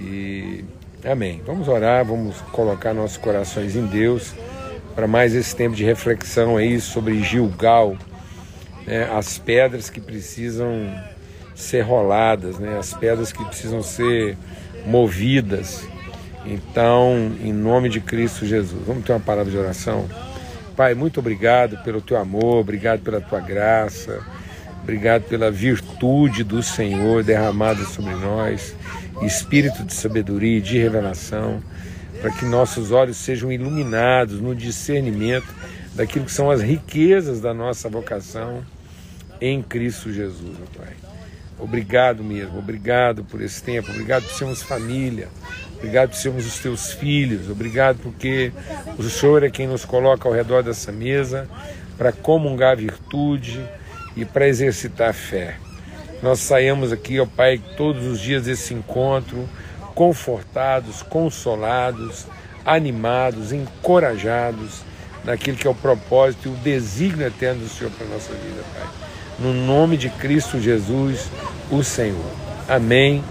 E amém. Vamos orar, vamos colocar nossos corações em Deus para mais esse tempo de reflexão aí sobre Gilgal, né, as pedras que precisam ser roladas, né, as pedras que precisam ser movidas. Então, em nome de Cristo Jesus, vamos ter uma parada de oração. Pai, muito obrigado pelo teu amor, obrigado pela tua graça, obrigado pela virtude do Senhor derramada sobre nós, espírito de sabedoria e de revelação, para que nossos olhos sejam iluminados no discernimento daquilo que são as riquezas da nossa vocação em Cristo Jesus, meu Pai. Obrigado mesmo, obrigado por esse tempo, obrigado por sermos família, obrigado por sermos os teus filhos, obrigado porque o Senhor é quem nos coloca ao redor dessa mesa para comungar virtude e para exercitar fé. Nós saímos aqui, ó Pai, todos os dias desse encontro, confortados, consolados, animados, encorajados naquilo que é o propósito e o desígnio eterno do Senhor para a nossa vida, Pai no nome de Cristo Jesus, o Senhor. Amém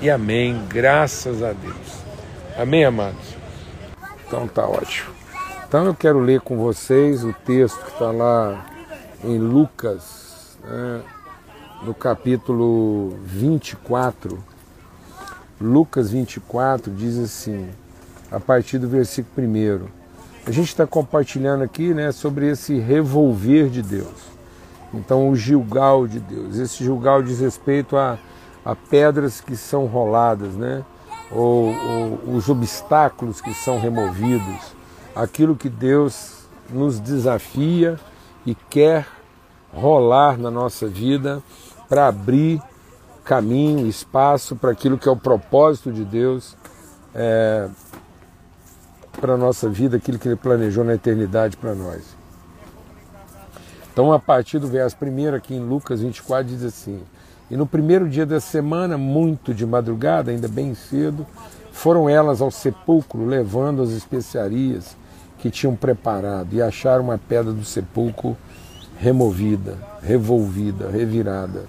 e amém. Graças a Deus. Amém, amados? Então tá ótimo. Então eu quero ler com vocês o texto que está lá em Lucas, né, no capítulo 24. Lucas 24 diz assim, a partir do versículo 1. A gente está compartilhando aqui né, sobre esse revolver de Deus. Então, o Gilgal de Deus. Esse Gilgal diz respeito a, a pedras que são roladas, né? Ou, ou os obstáculos que são removidos, aquilo que Deus nos desafia e quer rolar na nossa vida para abrir caminho, espaço para aquilo que é o propósito de Deus é, para a nossa vida, aquilo que Ele planejou na eternidade para nós. Então, a partir do verso primeiro aqui em Lucas 24, diz assim: E no primeiro dia da semana, muito de madrugada, ainda bem cedo, foram elas ao sepulcro levando as especiarias que tinham preparado e acharam uma pedra do sepulcro removida, revolvida, revirada.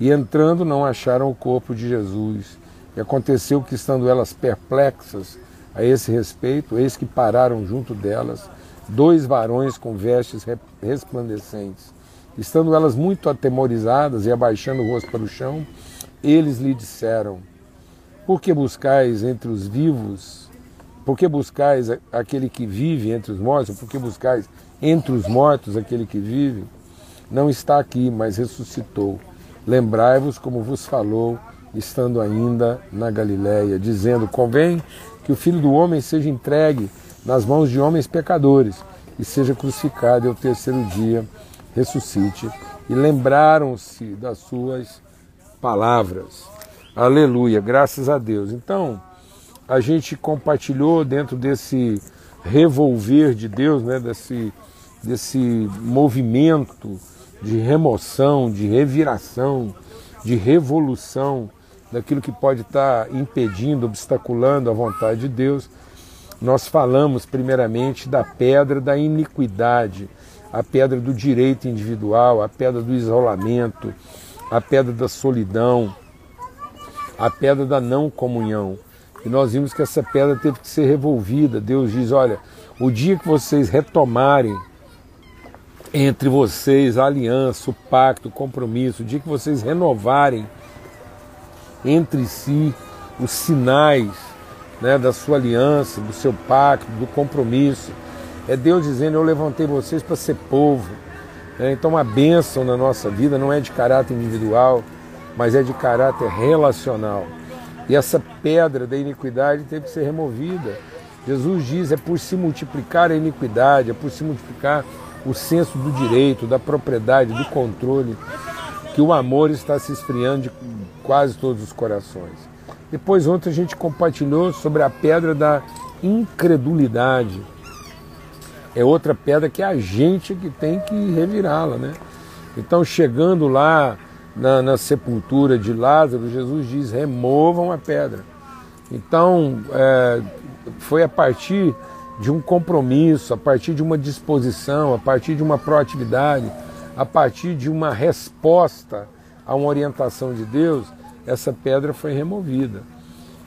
E entrando, não acharam o corpo de Jesus. E aconteceu que, estando elas perplexas a esse respeito, eis que pararam junto delas dois varões com vestes resplandecentes. Estando elas muito atemorizadas e abaixando o rosto para o chão, eles lhe disseram: Por que buscais entre os vivos? Por que buscais aquele que vive entre os mortos? Por que buscais entre os mortos aquele que vive? Não está aqui, mas ressuscitou. Lembrai-vos como vos falou, estando ainda na Galiléia, dizendo: Convém que o filho do homem seja entregue nas mãos de homens pecadores e seja crucificado e ao terceiro dia ressuscite. E lembraram-se das suas palavras. Aleluia, graças a Deus. Então, a gente compartilhou dentro desse revolver de Deus, né, desse, desse movimento de remoção, de reviração, de revolução daquilo que pode estar impedindo, obstaculando a vontade de Deus nós falamos primeiramente da pedra da iniquidade, a pedra do direito individual, a pedra do isolamento, a pedra da solidão, a pedra da não comunhão. E nós vimos que essa pedra teve que ser revolvida. Deus diz: olha, o dia que vocês retomarem entre vocês a aliança, o pacto, o compromisso, o dia que vocês renovarem entre si os sinais né, da sua aliança, do seu pacto, do compromisso. É Deus dizendo: Eu levantei vocês para ser povo. É, então, a bênção na nossa vida não é de caráter individual, mas é de caráter relacional. E essa pedra da iniquidade teve que ser removida. Jesus diz: é por se multiplicar a iniquidade, é por se multiplicar o senso do direito, da propriedade, do controle, que o amor está se esfriando de quase todos os corações. Depois ontem a gente compartilhou sobre a pedra da incredulidade. É outra pedra que a gente que tem que revirá-la, né? Então chegando lá na, na, sepultura de Lázaro, Jesus diz: removam a pedra. Então é, foi a partir de um compromisso, a partir de uma disposição, a partir de uma proatividade, a partir de uma resposta a uma orientação de Deus essa pedra foi removida.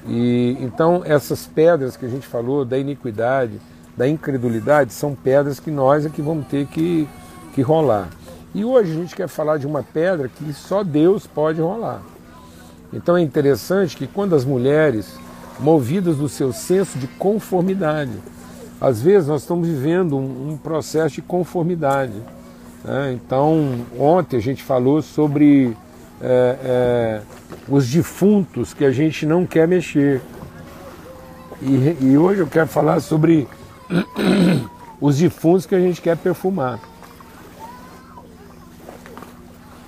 E então essas pedras que a gente falou da iniquidade, da incredulidade, são pedras que nós é que vamos ter que, que rolar. E hoje a gente quer falar de uma pedra que só Deus pode rolar. Então é interessante que quando as mulheres, movidas do seu senso de conformidade, às vezes nós estamos vivendo um, um processo de conformidade. Né? Então, ontem a gente falou sobre é, é, os defuntos que a gente não quer mexer. E, e hoje eu quero falar sobre os defuntos que a gente quer perfumar.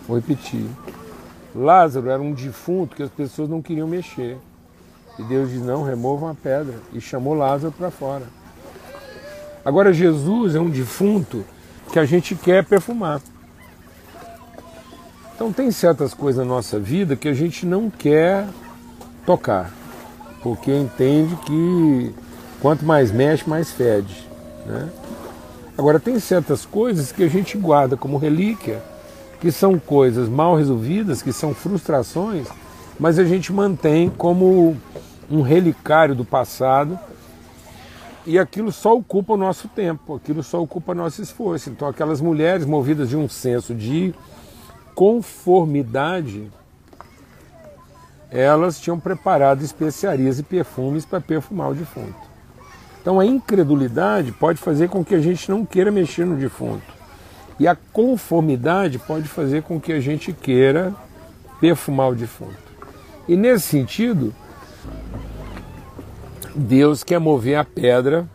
Vou repetir. Lázaro era um defunto que as pessoas não queriam mexer. E Deus diz: não, removam a pedra. E chamou Lázaro para fora. Agora, Jesus é um defunto que a gente quer perfumar. Então, tem certas coisas na nossa vida que a gente não quer tocar, porque entende que quanto mais mexe, mais fede. Né? Agora, tem certas coisas que a gente guarda como relíquia, que são coisas mal resolvidas, que são frustrações, mas a gente mantém como um relicário do passado e aquilo só ocupa o nosso tempo, aquilo só ocupa nosso esforço. Então, aquelas mulheres movidas de um senso de conformidade, elas tinham preparado especiarias e perfumes para perfumar o defunto. Então, a incredulidade pode fazer com que a gente não queira mexer no defunto. E a conformidade pode fazer com que a gente queira perfumar o defunto. E nesse sentido, Deus quer mover a pedra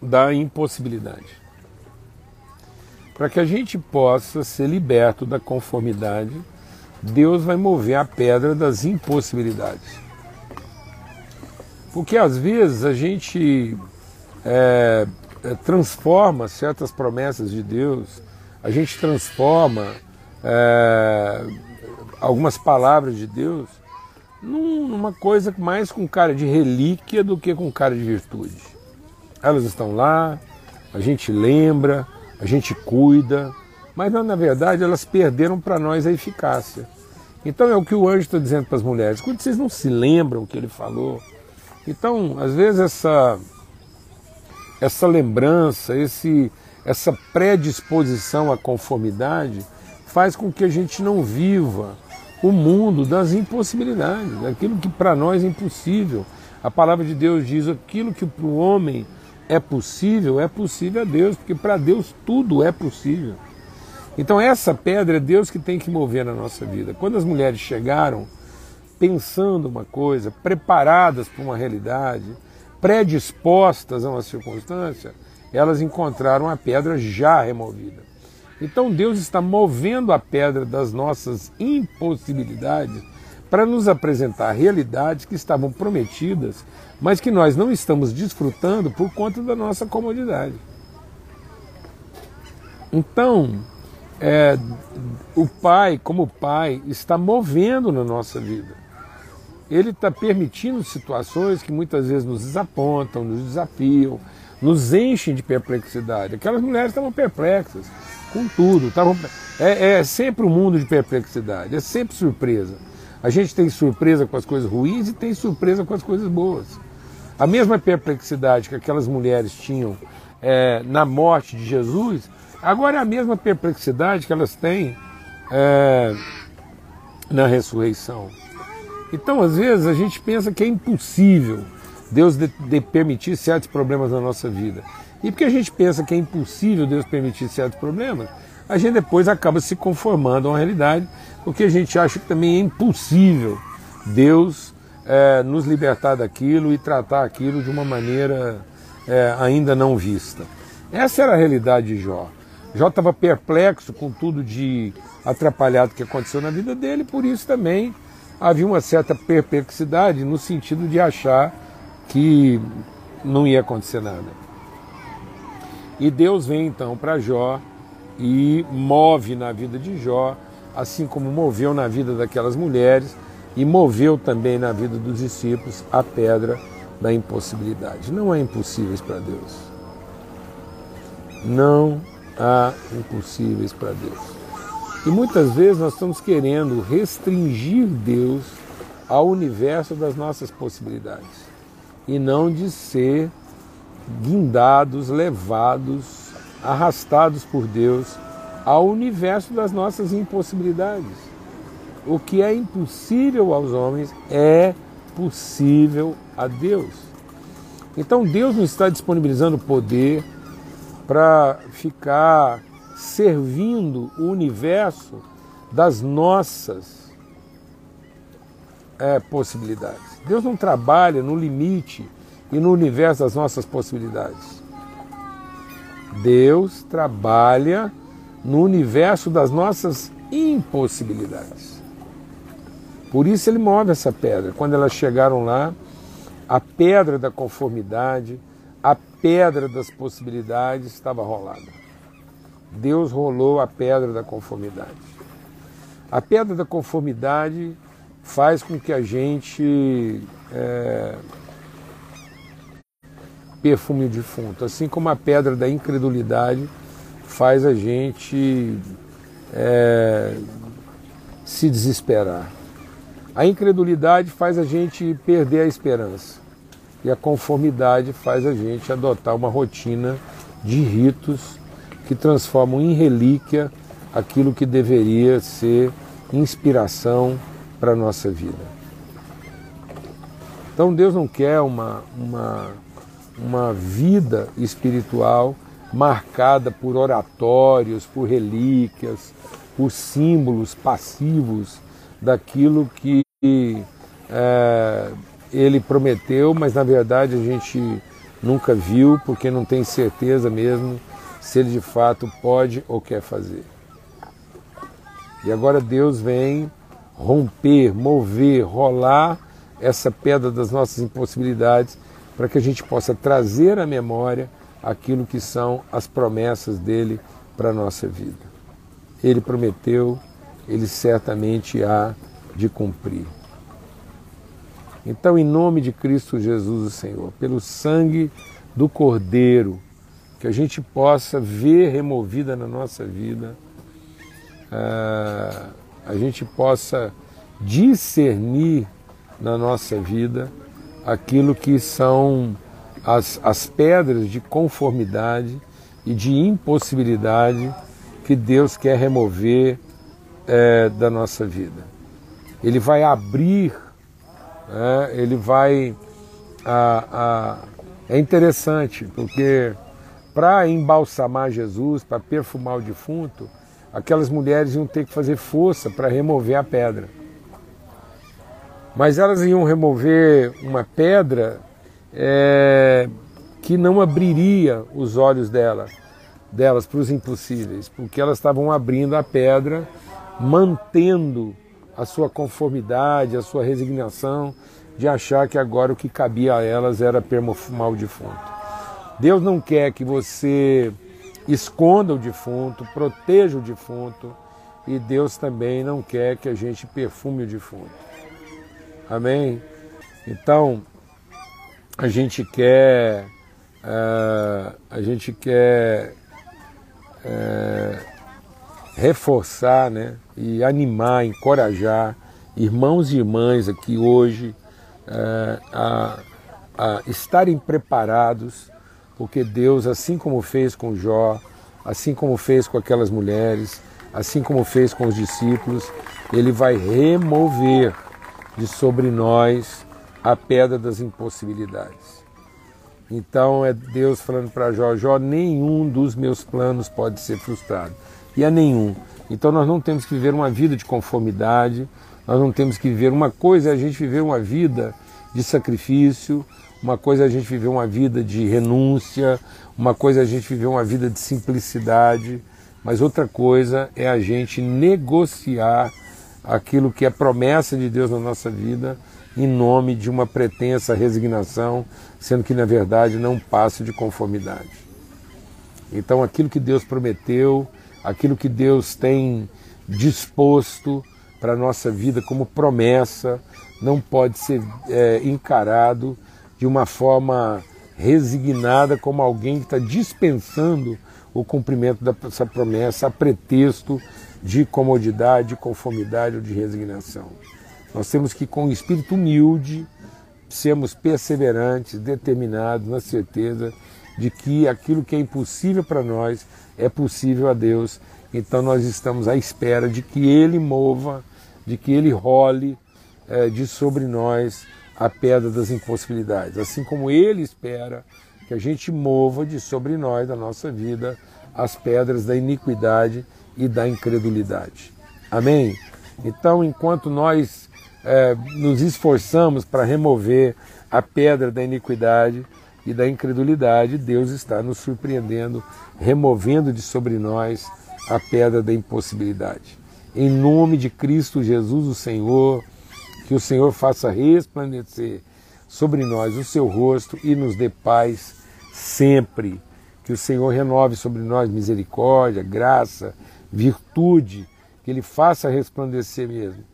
da impossibilidade. Para que a gente possa ser liberto da conformidade, Deus vai mover a pedra das impossibilidades. Porque às vezes a gente é, é transforma certas promessas de Deus, a gente transforma é, algumas palavras de Deus numa coisa mais com cara de relíquia do que com cara de virtude. Elas estão lá, a gente lembra, a gente cuida, mas na verdade elas perderam para nós a eficácia. Então é o que o anjo está dizendo para as mulheres. Quando vocês não se lembram o que ele falou, então às vezes essa essa lembrança, esse essa predisposição à conformidade faz com que a gente não viva o mundo das impossibilidades, aquilo que para nós é impossível. A palavra de Deus diz: aquilo que para o homem é possível, é possível a Deus, porque para Deus tudo é possível. Então, essa pedra é Deus que tem que mover na nossa vida. Quando as mulheres chegaram pensando uma coisa, preparadas para uma realidade, predispostas a uma circunstância, elas encontraram a pedra já removida. Então Deus está movendo a pedra das nossas impossibilidades para nos apresentar realidades que estavam prometidas, mas que nós não estamos desfrutando por conta da nossa comodidade. Então, é, o Pai, como Pai, está movendo na nossa vida. Ele está permitindo situações que muitas vezes nos desapontam, nos desafiam, nos enchem de perplexidade. Aquelas mulheres estavam perplexas com tudo. Tavam, é, é sempre um mundo de perplexidade, é sempre surpresa. A gente tem surpresa com as coisas ruins e tem surpresa com as coisas boas. A mesma perplexidade que aquelas mulheres tinham é, na morte de Jesus, agora é a mesma perplexidade que elas têm é, na ressurreição. Então, às vezes, a gente pensa que é impossível Deus de, de permitir certos problemas na nossa vida. E porque a gente pensa que é impossível Deus permitir certos problemas, a gente depois acaba se conformando a uma realidade, porque a gente acha que também é impossível Deus é, nos libertar daquilo e tratar aquilo de uma maneira é, ainda não vista. Essa era a realidade de Jó. Jó estava perplexo com tudo de atrapalhado que aconteceu na vida dele, por isso também havia uma certa perplexidade no sentido de achar que não ia acontecer nada. E Deus vem então para Jó e move na vida de Jó, assim como moveu na vida daquelas mulheres e moveu também na vida dos discípulos a pedra da impossibilidade. Não há impossíveis para Deus. Não há impossíveis para Deus. E muitas vezes nós estamos querendo restringir Deus ao universo das nossas possibilidades e não de ser guindados, levados, arrastados por Deus ao universo das nossas impossibilidades. O que é impossível aos homens é possível a Deus. Então Deus não está disponibilizando poder para ficar servindo o universo das nossas é, possibilidades. Deus não trabalha no limite e no universo das nossas possibilidades. Deus trabalha no universo das nossas impossibilidades. Por isso ele move essa pedra. Quando elas chegaram lá, a pedra da conformidade, a pedra das possibilidades estava rolada. Deus rolou a pedra da conformidade. A pedra da conformidade faz com que a gente é, perfume defunto, assim como a pedra da incredulidade faz a gente é, se desesperar. A incredulidade faz a gente perder a esperança. E a conformidade faz a gente adotar uma rotina de ritos que transformam em relíquia aquilo que deveria ser inspiração para a nossa vida. Então Deus não quer uma, uma, uma vida espiritual marcada por oratórios, por relíquias, por símbolos passivos daquilo que é, ele prometeu, mas na verdade a gente nunca viu, porque não tem certeza mesmo se ele de fato pode ou quer fazer. E agora Deus vem romper, mover, rolar essa pedra das nossas impossibilidades para que a gente possa trazer à memória aquilo que são as promessas dele para a nossa vida. Ele prometeu, ele certamente há de cumprir. Então, em nome de Cristo Jesus, o Senhor, pelo sangue do Cordeiro, que a gente possa ver removida na nossa vida, uh, a gente possa discernir na nossa vida aquilo que são as, as pedras de conformidade e de impossibilidade que Deus quer remover é, da nossa vida. Ele vai abrir é, ele vai. A, a, é interessante, porque para embalsamar Jesus, para perfumar o defunto, aquelas mulheres iam ter que fazer força para remover a pedra. Mas elas iam remover uma pedra é, que não abriria os olhos dela, delas para os impossíveis, porque elas estavam abrindo a pedra, mantendo a sua conformidade, a sua resignação de achar que agora o que cabia a elas era perfumar o defunto. Deus não quer que você esconda o defunto, proteja o defunto, e Deus também não quer que a gente perfume o defunto. Amém? Então, a gente quer, uh, a gente quer uh, reforçar, né? e animar, encorajar irmãos e irmãs aqui hoje é, a, a estarem preparados, porque Deus, assim como fez com Jó, assim como fez com aquelas mulheres, assim como fez com os discípulos, Ele vai remover de sobre nós a pedra das impossibilidades. Então é Deus falando para Jó: Jó, nenhum dos meus planos pode ser frustrado. E a nenhum. Então nós não temos que viver uma vida de conformidade, nós não temos que viver. Uma coisa é a gente viver uma vida de sacrifício, uma coisa é a gente viver uma vida de renúncia, uma coisa é a gente viver uma vida de simplicidade, mas outra coisa é a gente negociar aquilo que é promessa de Deus na nossa vida em nome de uma pretensa resignação, sendo que na verdade não passa de conformidade. Então aquilo que Deus prometeu, aquilo que Deus tem disposto para a nossa vida como promessa, não pode ser é, encarado de uma forma resignada como alguém que está dispensando o cumprimento dessa promessa a pretexto de comodidade, de conformidade ou de resignação. Nós temos que, com espírito humilde, sermos perseverantes, determinados, na certeza de que aquilo que é impossível para nós é possível a Deus. Então nós estamos à espera de que Ele mova, de que Ele role é, de sobre nós a pedra das impossibilidades. Assim como Ele espera que a gente mova de sobre nós, da nossa vida, as pedras da iniquidade e da incredulidade. Amém? Então, enquanto nós é, nos esforçamos para remover a pedra da iniquidade e da incredulidade, Deus está nos surpreendendo, removendo de sobre nós a pedra da impossibilidade. Em nome de Cristo Jesus, o Senhor, que o Senhor faça resplandecer sobre nós o seu rosto e nos dê paz sempre. Que o Senhor renove sobre nós misericórdia, graça, virtude, que Ele faça resplandecer mesmo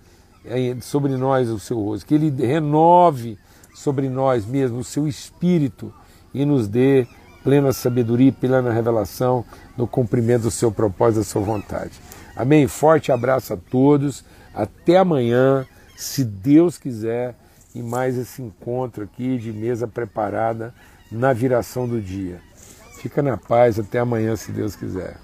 sobre nós o seu rosto, que Ele renove sobre nós mesmo o seu espírito e nos dê plena sabedoria e plena revelação no cumprimento do seu propósito, da sua vontade. Amém? Forte abraço a todos. Até amanhã, se Deus quiser, e mais esse encontro aqui de mesa preparada na viração do dia. Fica na paz, até amanhã, se Deus quiser.